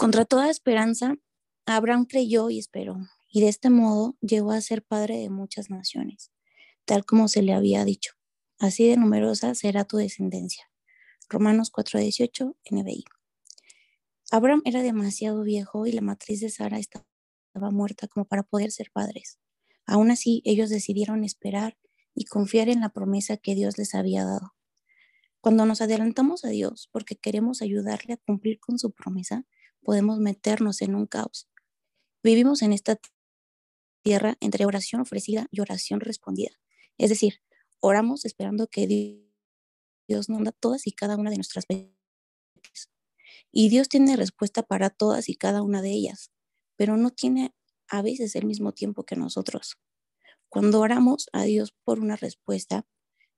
Contra toda esperanza, Abraham creyó y esperó, y de este modo llegó a ser padre de muchas naciones, tal como se le había dicho. Así de numerosa será tu descendencia. Romanos 4:18 NBI. Abraham era demasiado viejo y la matriz de Sara estaba muerta como para poder ser padres. Aún así, ellos decidieron esperar y confiar en la promesa que Dios les había dado. Cuando nos adelantamos a Dios porque queremos ayudarle a cumplir con su promesa, podemos meternos en un caos. Vivimos en esta tierra entre oración ofrecida y oración respondida. Es decir, oramos esperando que Dios nos da todas y cada una de nuestras peticiones. Y Dios tiene respuesta para todas y cada una de ellas, pero no tiene a veces el mismo tiempo que nosotros. Cuando oramos a Dios por una respuesta,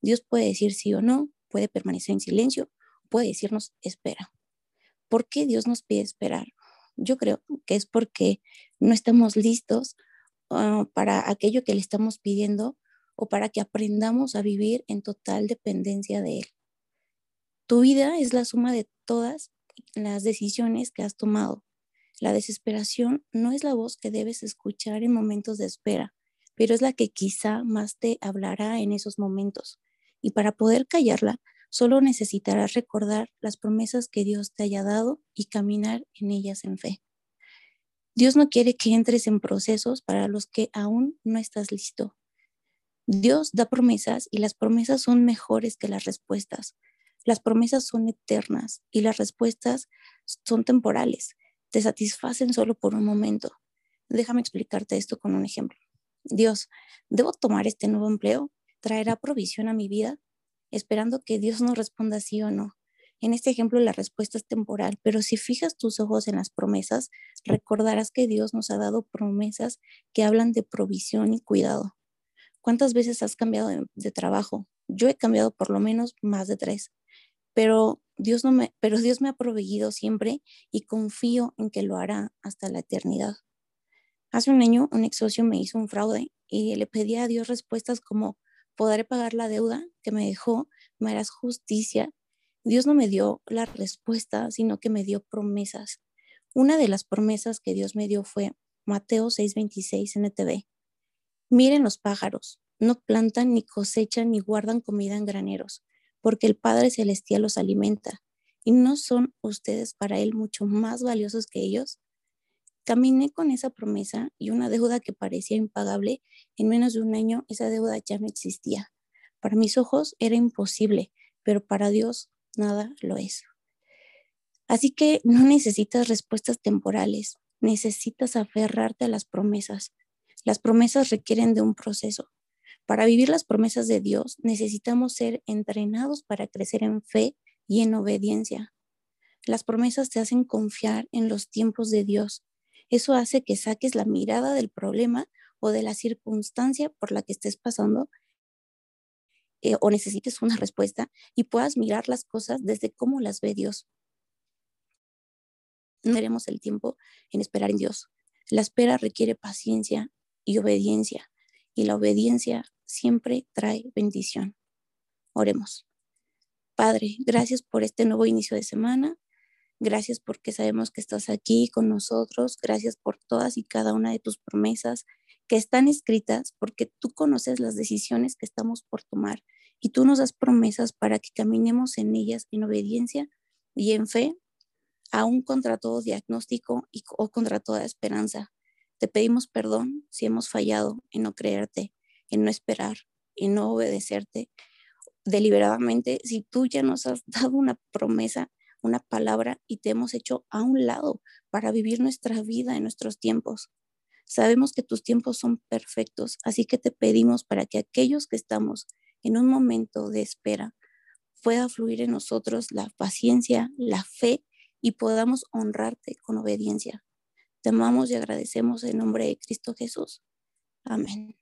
Dios puede decir sí o no, puede permanecer en silencio, puede decirnos espera. ¿Por qué Dios nos pide esperar? Yo creo que es porque no estamos listos ah, para aquello que le estamos pidiendo o para que aprendamos a vivir en total dependencia de Él. Tu vida es la suma de todas las decisiones que has tomado. La desesperación no es la voz que debes escuchar en momentos de espera, pero es la que quizá más te hablará en esos momentos. Y para poder callarla, solo necesitarás recordar las promesas que Dios te haya dado y caminar en ellas en fe. Dios no quiere que entres en procesos para los que aún no estás listo. Dios da promesas y las promesas son mejores que las respuestas. Las promesas son eternas y las respuestas son temporales. Te satisfacen solo por un momento. Déjame explicarte esto con un ejemplo. Dios, ¿debo tomar este nuevo empleo? ¿Traerá provisión a mi vida? Esperando que Dios nos responda sí o no. En este ejemplo la respuesta es temporal, pero si fijas tus ojos en las promesas, recordarás que Dios nos ha dado promesas que hablan de provisión y cuidado. ¿Cuántas veces has cambiado de, trabajo? Yo he cambiado por lo menos más de tres pero Dios, no me, pero Dios me ha proveído siempre y confío en que lo hará hasta la eternidad. Hace un año un ex socio me hizo un fraude y le pedí a Dios respuestas como, ¿podré pagar la deuda que me dejó? ¿Me harás justicia? Dios no me dio la respuesta, sino que me dio promesas. Una de las promesas que Dios me dio fue Mateo 6:26 NTV. Miren los pájaros, no plantan ni cosechan ni guardan comida en graneros, porque el Padre Celestial los alimenta. ¿Y no son ustedes para Él mucho más valiosos que ellos? Caminé con esa promesa y una deuda que parecía impagable. En menos de un año esa deuda ya no existía. Para mis ojos era imposible, pero para Dios nada lo es. Así que no necesitas respuestas temporales, necesitas aferrarte a las promesas. Las promesas requieren de un proceso. Para vivir las promesas de Dios necesitamos ser entrenados para crecer en fe y en obediencia. Las promesas te hacen confiar en los tiempos de Dios. Eso hace que saques la mirada del problema o de la circunstancia por la que estés pasando eh, o necesites una respuesta y puedas mirar las cosas desde cómo las ve Dios. No tenemos el tiempo en esperar en Dios. La espera requiere paciencia y obediencia y la obediencia siempre trae bendición. Oremos. Padre, gracias por este nuevo inicio de semana. Gracias porque sabemos que estás aquí con nosotros. Gracias por todas y cada una de tus promesas que están escritas porque tú conoces las decisiones que estamos por tomar y tú nos das promesas para que caminemos en ellas en obediencia y en fe, aún contra todo diagnóstico y, o contra toda esperanza. Te pedimos perdón si hemos fallado en no creerte, en no esperar, en no obedecerte deliberadamente. Si tú ya nos has dado una promesa, una palabra y te hemos hecho a un lado para vivir nuestra vida en nuestros tiempos. Sabemos que tus tiempos son perfectos, así que te pedimos para que aquellos que estamos en un momento de espera pueda fluir en nosotros la paciencia, la fe y podamos honrarte con obediencia. Te amamos y agradecemos en nombre de Cristo Jesús. Amén.